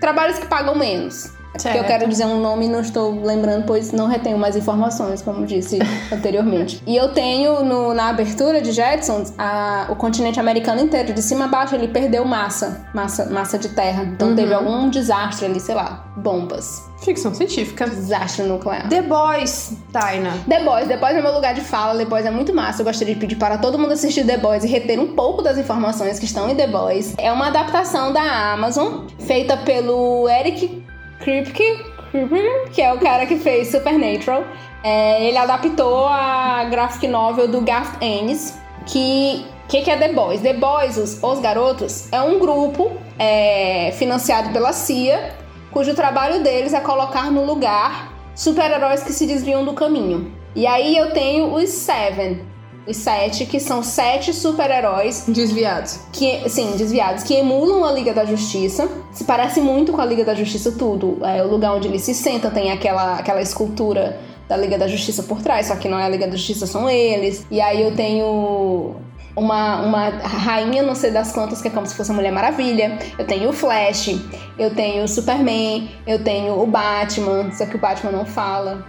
trabalhos que pagam menos. É porque eu Certo. quero dizer um nome e não estou lembrando, pois não retenho mais informações, como disse anteriormente. E eu tenho no- na abertura de Jetsons a- o continente americano inteiro, de cima a baixo, ele perdeu massa, massa, massa de terra. Então teve algum desastre ali, sei lá, bombas. Ficção científica. Desastre nuclear. The Boys, Taina. The Boys, The Boys é meu lugar de fala, The Boys é muito massa. Eu gostaria de pedir para todo mundo assistir The Boys e reter um pouco das informações que estão em The Boys. É uma adaptação da Amazon, feita pelo Eric Kripke, que é o cara que fez Supernatural. É, ele adaptou a graphic novel do Garth Ennis, que o que, que é The Boys? The Boys, os, os Garotos, é um grupo é, financiado pela CIA, cujo trabalho deles é colocar no lugar super-heróis que se desviam do caminho. E aí eu tenho os Seven, os sete, que são sete super-heróis Desviados. que, sim, desviados, que emulam a Liga da Justiça. Se parece muito com a Liga da Justiça, tudo. É, o lugar onde eles se sentam tem aquela, aquela escultura da Liga da Justiça por trás, só que não é a Liga da Justiça, são eles. E aí eu tenho uma, uma rainha, não sei das quantas, que é como se fosse a Mulher Maravilha. Eu tenho o Flash, eu tenho o Superman, eu tenho o Batman, só que o Batman não fala.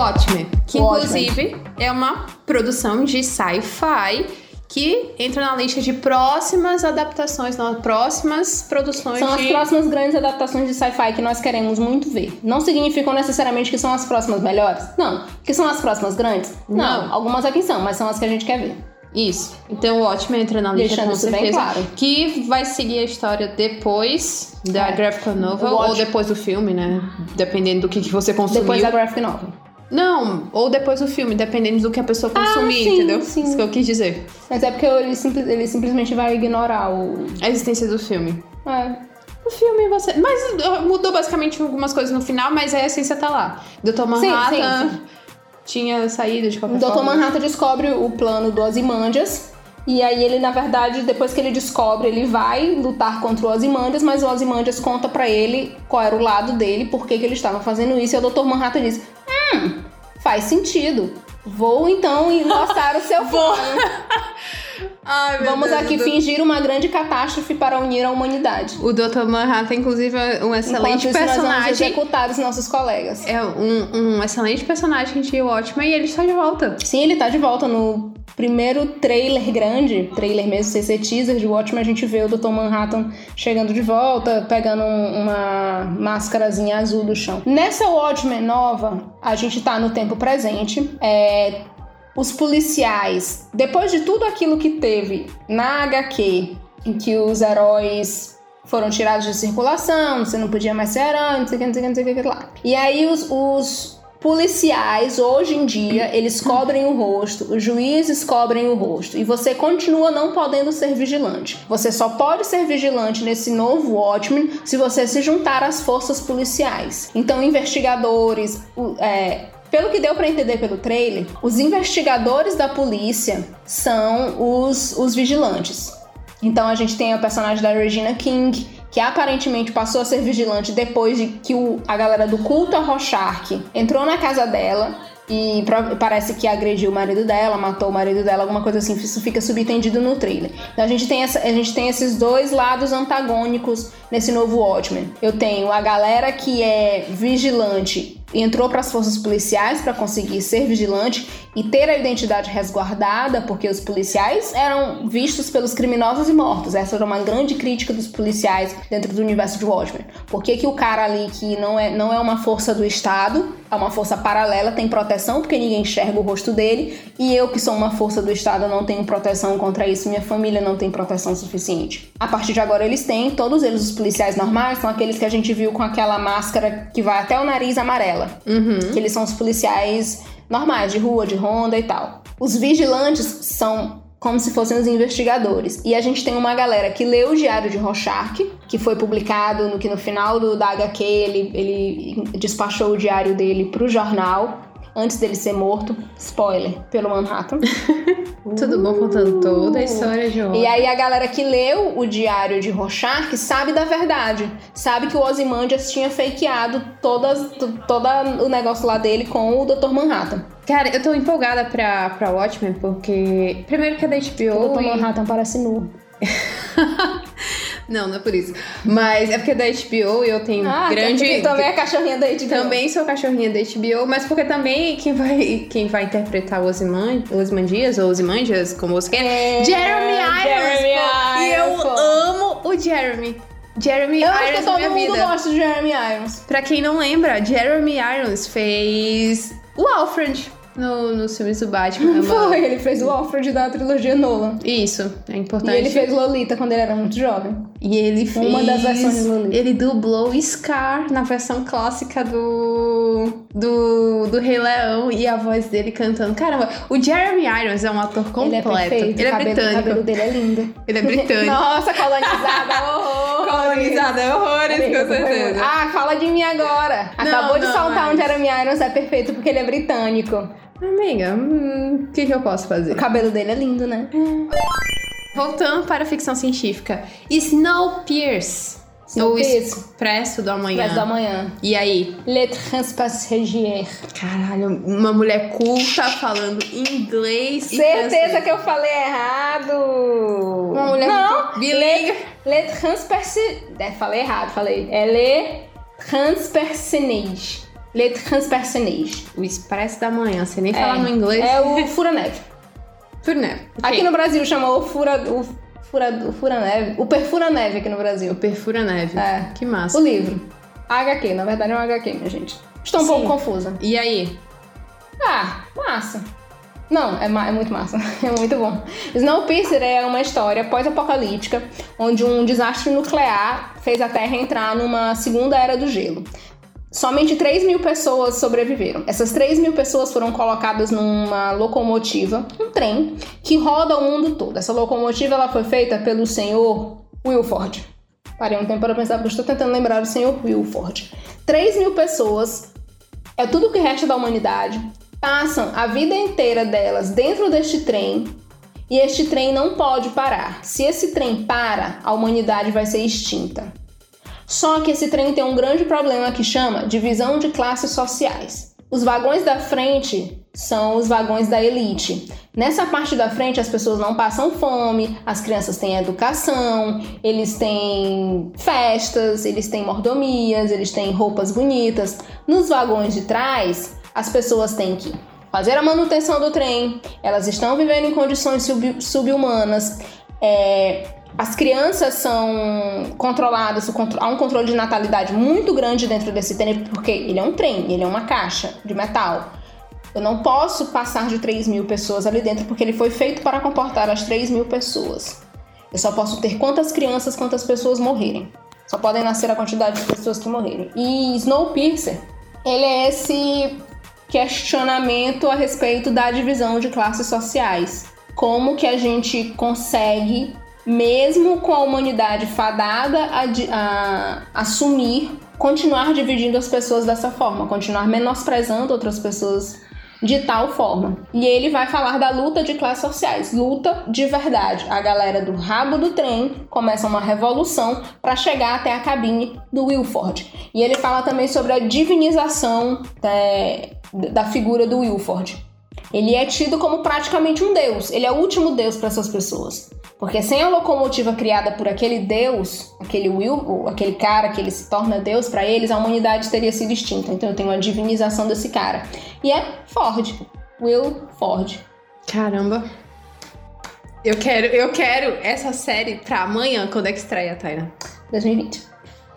Watchmen. Que Watchmen. inclusive é uma produção de sci-fi que entra na lista de próximas adaptações, não, próximas produções São as de. próximas grandes adaptações de sci-fi que nós queremos muito ver. Não significam necessariamente que são as próximas melhores? Não. Que são as próximas grandes? Não. Não. Algumas aqui são, mas são as que a gente quer ver. Isso. Então o Watchmen entra na lista Deixando com isso bem certeza. claro. Que vai seguir a história depois da É. graphic novel O ou Watch- depois do filme, né? Dependendo do que, que você consumiu. Depois da graphic novel. Não, ou depois do filme, dependendo do que a pessoa consumir, sim, entendeu? sim. Isso que eu quis dizer. Mas é porque ele, simples- ele simplesmente vai ignorar o. A existência do filme. É. O filme você. Mas uh, mudou basicamente algumas coisas no final, mas a essência tá lá. Dr. Manhattan sim, sim. tinha saído de qualquer Dr. forma. Manhattan descobre o plano do Ozymandias. E aí ele, na verdade, depois que ele descobre, ele vai lutar contra o Ozymandias, mas o Ozymandias conta pra ele qual era o lado dele, por que, que ele estava fazendo isso, e o Dr. Manhattan diz: faz sentido. Vou então enlaçar o seu plano. Ai, meu Vamos Deus, aqui Dr. fingir uma grande catástrofe para unir a humanidade. O Dr. Manhattan, inclusive, é um excelente Enquanto isso, nós vamos personagem. executar os nossos colegas. É um, um excelente personagem de Watchmen e ele está de volta. Sim, ele tá de volta no primeiro trailer grande, trailer mesmo, sem ser teaser de Watchmen, a gente vê o Dr. Manhattan chegando de volta, pegando um- uma máscarazinha azul do chão. Nessa Watchmen nova, a gente tá no tempo presente. É, os policiais, depois de tudo aquilo que teve na HQ, em que os heróis foram tirados de circulação, você não podia mais ser herói, não sei o que, não sei o que, não sei o que lá. E aí os, os policiais hoje em dia eles cobrem o rosto, os juízes cobrem o rosto e você continua não podendo ser vigilante. Você só pode ser vigilante nesse novo Watchmen se você se juntar às forças policiais. Então, investigadores, é, pelo que deu para entender pelo trailer, os investigadores da polícia são os, os vigilantes. Então a gente tem o personagem da Regina King, que aparentemente passou a ser vigilante depois de que o, a galera do culto a Rorschach entrou na casa dela e parece que agrediu o marido dela, matou o marido dela, alguma coisa assim. Isso fica subentendido no trailer. Então a gente tem, essa, a gente tem esses dois lados antagônicos nesse novo Watchmen. Eu tenho a galera que é vigilante entrou para as forças policiais para conseguir ser vigilante e ter a identidade resguardada, porque os policiais eram vistos pelos criminosos e mortos. Essa era uma grande crítica dos policiais dentro do universo de Watchmen. Por que, que o cara ali que não é, não é uma força do Estado, é uma força paralela, tem proteção porque ninguém enxerga o rosto dele, e eu que sou uma força do Estado não tenho proteção contra isso, minha família não tem proteção suficiente. A partir de agora eles têm, todos eles os policiais normais são aqueles que a gente viu com aquela máscara que vai até o nariz amarela. Uhum. Que eles são os policiais normais, de rua, de ronda e tal. Os vigilantes são como se fossem os investigadores. E a gente tem uma galera que leu o Diário de Rorschach, que foi publicado no que no final do, da HQ ele, ele despachou o diário dele para o jornal antes dele ser morto. Spoiler, pelo Manhattan. Tudo bom contando toda a história de E aí a galera que leu o diário de Rorschach sabe da verdade. Sabe que o Ozymandias tinha fakeado todas, todo o negócio lá dele com o Dr. Manhattan. Cara, eu tô empolgada pra, pra Watchmen porque... Primeiro que é da HBO O Dr. e- Manhattan parece nu. Não, não é por isso. Mas é porque é da HBO e eu tenho Ah, grande... também é cachorrinha da HBO. Também sou cachorrinha da HBO, mas porque também quem vai, quem vai interpretar o Ozymandias, ou Ozymandias, como você quer, É, Jeremy Irons. Jeremy pô. E eu Irons, pô. amo o Jeremy. Jeremy Eu acho Irons que na todo minha mundo vida. gosta de Jeremy Irons. Pra quem não lembra, Jeremy Irons fez o Alfred no, nos filmes do Batman. É uma- Foi, ele fez o Alfred da trilogia Nolan. Isso, é E importante. ele fez Lolita quando ele era muito jovem. E ele fez. Uma das versões de Lolita. Ele dublou Scar na versão clássica do, do. do Rei Leão e a voz dele cantando. Caramba, o Jeremy Irons é um ator completo. Ele é perfeito. Ele é cabelo, britânico. O cabelo dele é lindo. Ele é britânico. Nossa, colonizada, horror. Colonizada horrores, com certeza. Ah, fala de mim agora. Não, Acabou de não, saltar mas- um Jeremy Irons, é perfeito porque ele é britânico. Amiga, hum, o que, que eu posso fazer? O cabelo dele é lindo, né? Voltando para a ficção científica. Snowpiercer. Ou. Expresso do Amanhã. Expresso da manhã. E aí? Le Transpassagère. Caralho, uma mulher culta falando inglês Certeza que eu falei errado. Uma mulher Não, bilingue. Le Transperce... É, falei errado, falei. É Le Transpercenage. Le Transpercenage. O Expresso da Manhã, você nem fala no inglês. É o Fura-Neve. Furneve. Aqui no Brasil chamou o Fura... O Fura, o Fura-Neve. O Perfura-Neve aqui no Brasil. O Perfura Neve. É. Que massa. O livro. A HQ, na verdade é um HQ, minha gente. Estou um Sim. pouco confusa. E aí? Ah, massa. Não, é, ma- é muito massa. É muito bom. Snowpiercer é uma história pós-apocalíptica onde um desastre nuclear fez a Terra entrar numa segunda era do gelo. Somente 3 mil pessoas sobreviveram. Essas 3 mil pessoas foram colocadas numa locomotiva, um trem, que roda o mundo todo. Essa locomotiva ela foi feita pelo senhor Wilford. Parei um tempo para pensar, porque estou tentando lembrar do senhor Wilford. 3 mil pessoas é tudo que resta da humanidade, passam a vida inteira delas dentro deste trem e este trem não pode parar. Se esse trem para, a humanidade vai ser extinta. Só que esse trem tem um grande problema que chama divisão de classes sociais. Os vagões da frente são os vagões da elite. Nessa parte da frente as pessoas não passam fome, as crianças têm educação, eles têm festas, eles têm mordomias, eles têm roupas bonitas. Nos vagões de trás, as pessoas têm que fazer a manutenção do trem, elas estão vivendo em condições sub- subhumanas. É, as crianças são controladas, há um controle de natalidade muito grande dentro desse trem, porque ele é um trem, ele é uma caixa de metal. Eu não posso passar de 3 mil pessoas ali dentro, porque ele foi feito para comportar as 3 mil pessoas. Eu só posso ter quantas crianças, quantas pessoas morrerem. Só podem nascer a quantidade de pessoas que morrerem. E Snowpiercer, ele é esse questionamento a respeito da divisão de classes sociais. Como que a gente consegue, mesmo com a humanidade fadada a, a assumir, continuar dividindo as pessoas dessa forma, continuar menosprezando outras pessoas de tal forma. E ele vai falar da luta de classes sociais, luta de verdade. A galera do rabo do trem começa uma revolução para chegar até a cabine do Wilford. E ele fala também sobre a divinização é, da figura do Wilford. Ele é tido como praticamente um deus. Ele é o último deus para essas pessoas. Porque sem a locomotiva criada por aquele deus, aquele Will, aquele cara que ele se torna deus para eles, a humanidade teria sido extinta. Então eu tenho a divinização desse cara. E é Ford. Will Ford. Caramba. Eu quero, eu quero essa série pra amanhã, quando é que estreia, Taina? 2020.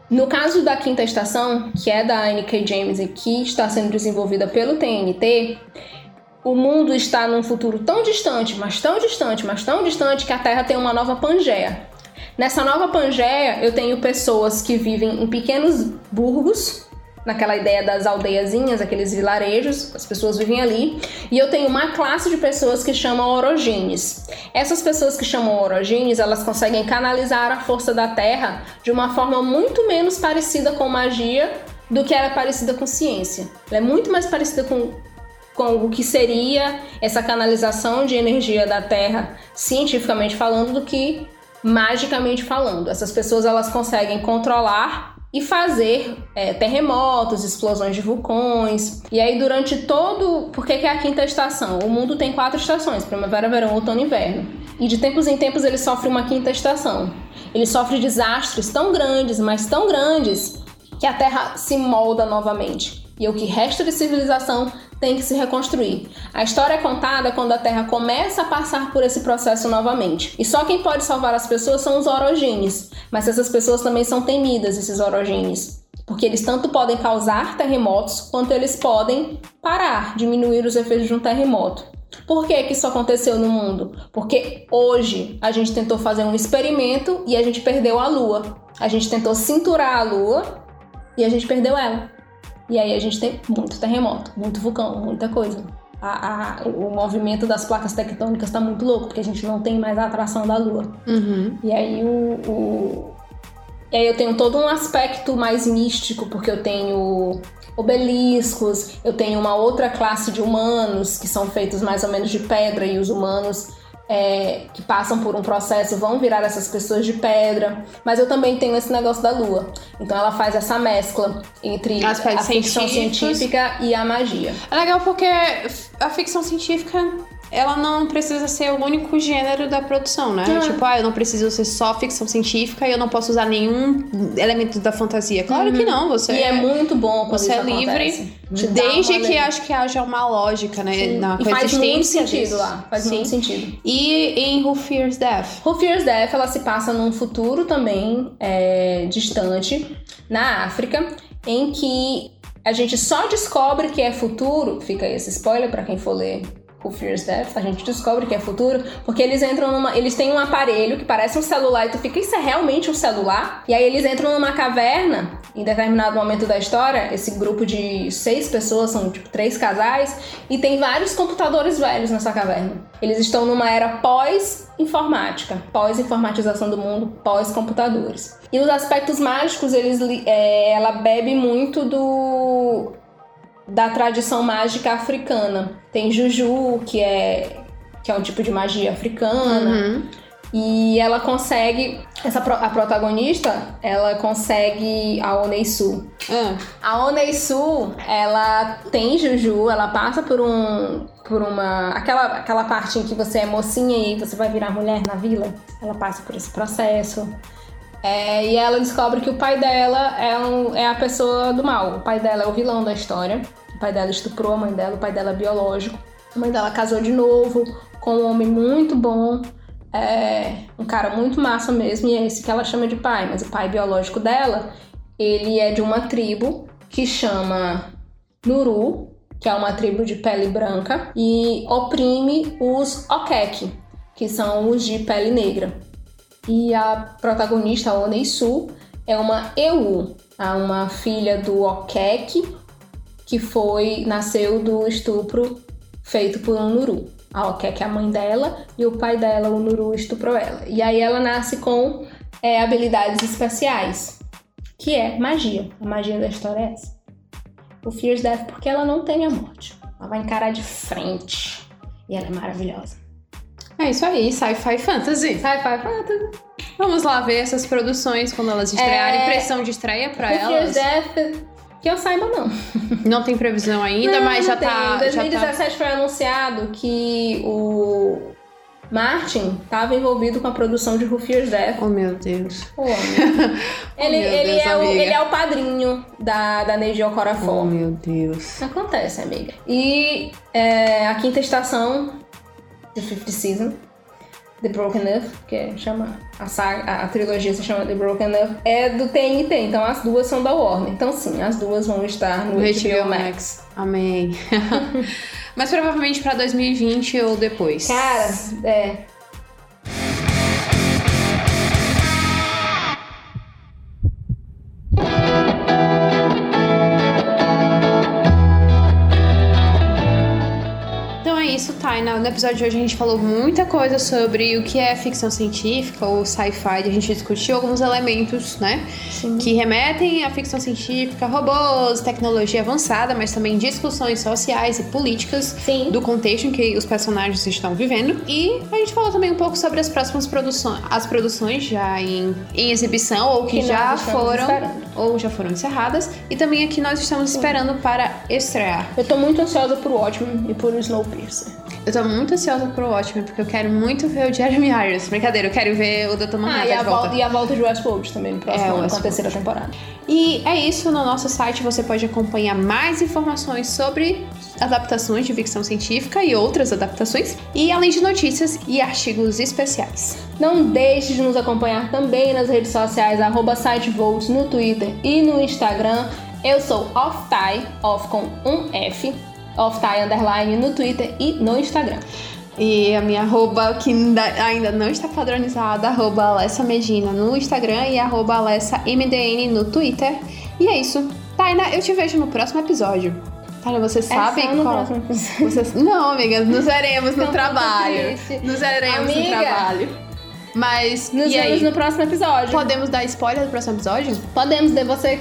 No caso da quinta estação, que é da N.K. James e que está sendo desenvolvida pelo TNT, o mundo está num futuro tão distante, mas tão distante, mas tão distante que a Terra tem uma nova Pangeia. Nessa nova Pangeia, eu tenho pessoas que vivem em pequenos burgos, naquela ideia das aldeiazinhas, aqueles vilarejos, as pessoas vivem ali, e eu tenho uma classe de pessoas que chamam orogênes. Essas pessoas que chamam orogênes, elas conseguem canalizar a força da Terra de uma forma muito menos parecida com magia do que era parecida com ciência. Ela é muito mais parecida com com o que seria essa canalização de energia da Terra, cientificamente falando, do que magicamente falando. Essas pessoas elas conseguem controlar e fazer é, terremotos, explosões de vulcões. E aí, durante todo. Por que, é a quinta estação? O mundo tem quatro estações: primavera, verão, outono e inverno. E de tempos em tempos ele sofre uma quinta estação. Ele sofre desastres tão grandes, mas tão grandes, que a Terra se molda novamente. E o que resta de civilização tem que se reconstruir. A história é contada quando a Terra começa a passar por esse processo novamente. E só quem pode salvar as pessoas são os orogênios. Mas essas pessoas também são temidas, esses orogênios. Porque eles tanto podem causar terremotos, quanto eles podem parar, diminuir os efeitos de um terremoto. Por que, que isso aconteceu no mundo? Porque hoje a gente tentou fazer um experimento e a gente perdeu a Lua. A gente tentou cinturar a Lua e a gente perdeu ela. E aí a gente tem muito terremoto, muito vulcão, muita coisa. A, a, o movimento das placas tectônicas está muito louco, porque a gente não tem mais a atração da Lua. Uhum. E aí o, o, E aí eu tenho todo um aspecto mais místico, porque eu tenho obeliscos, eu tenho uma outra classe de humanos que são feitos mais ou menos de pedra, e os humanos é, que passam por um processo vão virar essas pessoas de pedra. Mas eu também tenho esse negócio da lua. Então ela faz essa mescla entre a ficção científica e a magia. É legal porque a ficção científica ela não precisa ser o único gênero da produção, né? Tipo, ah, eu não preciso ser só ficção científica e eu não posso usar nenhum elemento da fantasia. Claro uhum. que não, você. E é muito bom quando você é livre, desde que acho que haja uma lógica, né? Sim. Na e faz muito sentido lá. Faz Sim. muito sentido. E em Who Fears Death? Who Fears Death, ela se passa num futuro também é, distante, na África, em que a gente só descobre que é futuro. Fica aí esse spoiler para quem for ler o Fears Death, a gente descobre que é futuro, porque eles entram numa. Eles têm um aparelho que parece um celular e tu fica, isso é realmente um celular? E aí eles entram numa caverna, em determinado momento da história, esse grupo de seis pessoas, são tipo três casais, e tem vários computadores velhos nessa caverna. Eles estão numa era pós-informática, pós-informatização do mundo, pós-computadores. E os aspectos mágicos, eles, é, ela bebe muito do da tradição mágica africana. Tem Juju, que é, que é um tipo de magia africana. Uhum. E ela consegue. Essa, a protagonista, ela consegue. A Oneisu. Uhum. A Oneisu, ela tem Juju, ela passa por um. Por uma. Aquela, aquela parte em que você é mocinha e você vai virar mulher na vila. Ela passa por esse processo. É, e ela descobre que o pai dela é, um, é a pessoa do mal. O pai dela é o vilão da história. O pai dela estuprou a mãe dela, o pai dela é biológico. A mãe dela casou de novo com um homem muito bom, é, um cara muito massa mesmo, e é esse que ela chama de pai. Mas o pai biológico dela, ele é de uma tribo que chama Nuru, que é uma tribo de pele branca, e oprime os Okek, que são os de pele negra. E a protagonista, a Oneisu, é uma Eu, uma filha do Okek, que foi nasceu do estupro feito por um Nuru. Ela quer que a mãe dela e o pai dela, o Nuru, estuprou ela. E aí ela nasce com é, habilidades especiais, que é magia. A magia da história é essa. O Fears Death porque ela não tem a morte. Ela vai encarar de frente. E ela é maravilhosa. É isso aí, sci-fi fantasy. Sci-fi fantasy. Vamos lá ver essas produções quando elas estrearem. É, Impressão de estreia pra Fears elas. Death, que eu saiba não. Não tem previsão ainda, Não, mas já não tem. tá, Em já tá. 2017 foi anunciado que o Martin estava envolvido com a produção de Fears Death. Oh meu Deus. Amigo. ele, meu ele, Deus, é o, ele é o padrinho da, da Neji Oh Okorafor. meu Deus. Acontece, amiga. E é, a quinta estação, The Fifth Season, The Broken Earth, que é, chama a, saga, a, a trilogia se chama The Broken Earth, é do TNT, então as duas são da Warner. Então sim, as duas vão estar no No HBO Max. Amém. mas provavelmente pra 2020 ou depois. Cara, é. Taina. No episódio de hoje a gente falou muita coisa sobre o que é ficção científica ou sci-fi. A gente discutiu alguns elementos, né? Que remetem à ficção científica, robôs, tecnologia avançada, mas também discussões sociais e políticas Sim. do contexto em que os personagens estão vivendo. E a gente falou também um pouco sobre as próximas produções, as produções já em, em exibição ou que, Que já foram esperando. ou já foram encerradas. E também aqui nós estamos esperando para estrear. Eu tô muito ansiosa por Watchmen e por Snowpiercer. Eu tô muito ansiosa pro Watchmen, porque eu quero muito ver o Jeremy Irons. Brincadeira, eu quero ver o Dr. Manhattan Ah, e a, de volta. volta, e a volta de Westworld também no próximo É, ano, com a terceira temporada. E é isso, no nosso site você pode acompanhar mais informações sobre adaptações de ficção científica e outras adaptações, e além de notícias e artigos especiais. Não deixe de nos acompanhar também nas redes sociais, arroba sitevolts no Twitter e no Instagram. Eu sou OffTie, off com um F, OffTie underline no Twitter e no Instagram. E a minha arroba, que ainda não está padronizada, arroba Alessa Medina no Instagram e arroba Alessa MDN no Twitter. E é isso. Taina, eu te vejo no próximo episódio. Taina, você sabe é no qual... Vocês- Não, amigas, nos veremos no trabalho. Nos veremos no Amiga. trabalho. Mas, Nos vemos no próximo episódio. Podemos dar spoiler do próximo episódio? Podemos de você.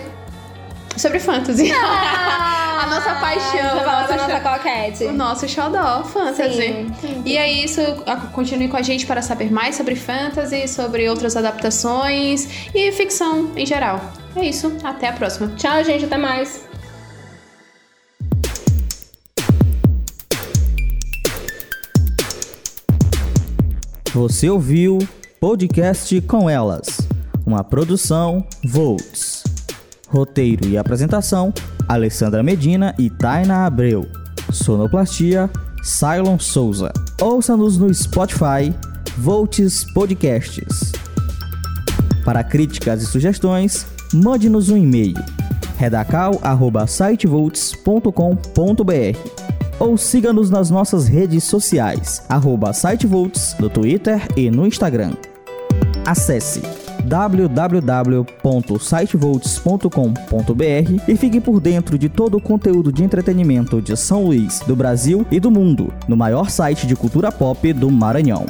Sobre fantasy. a nossa paixão. Você o fala nosso da nossa xo- coquete. O nosso xodó, fantasy. Sim. E é isso. A- Continue com a gente para saber mais sobre fantasy, sobre outras adaptações e ficção em geral. É isso. Até a próxima. Tchau, gente. Até mais. Você ouviu Podcast com Elas, uma produção Volts. Roteiro e apresentação: Alessandra Medina e Taina Abreu. Sonoplastia: Cylon Souza. Ouça-nos no Spotify, Volts Podcasts. Para críticas e sugestões, mande-nos um e-mail redacal@sitevolts.com.br ou siga-nos nas nossas redes sociais, arroba sitevolts no Twitter e no Instagram. Acesse www.sitevolts.com.br e fique por dentro de todo o conteúdo de entretenimento de São Luís, do Brasil e do mundo, no maior site de cultura pop do Maranhão.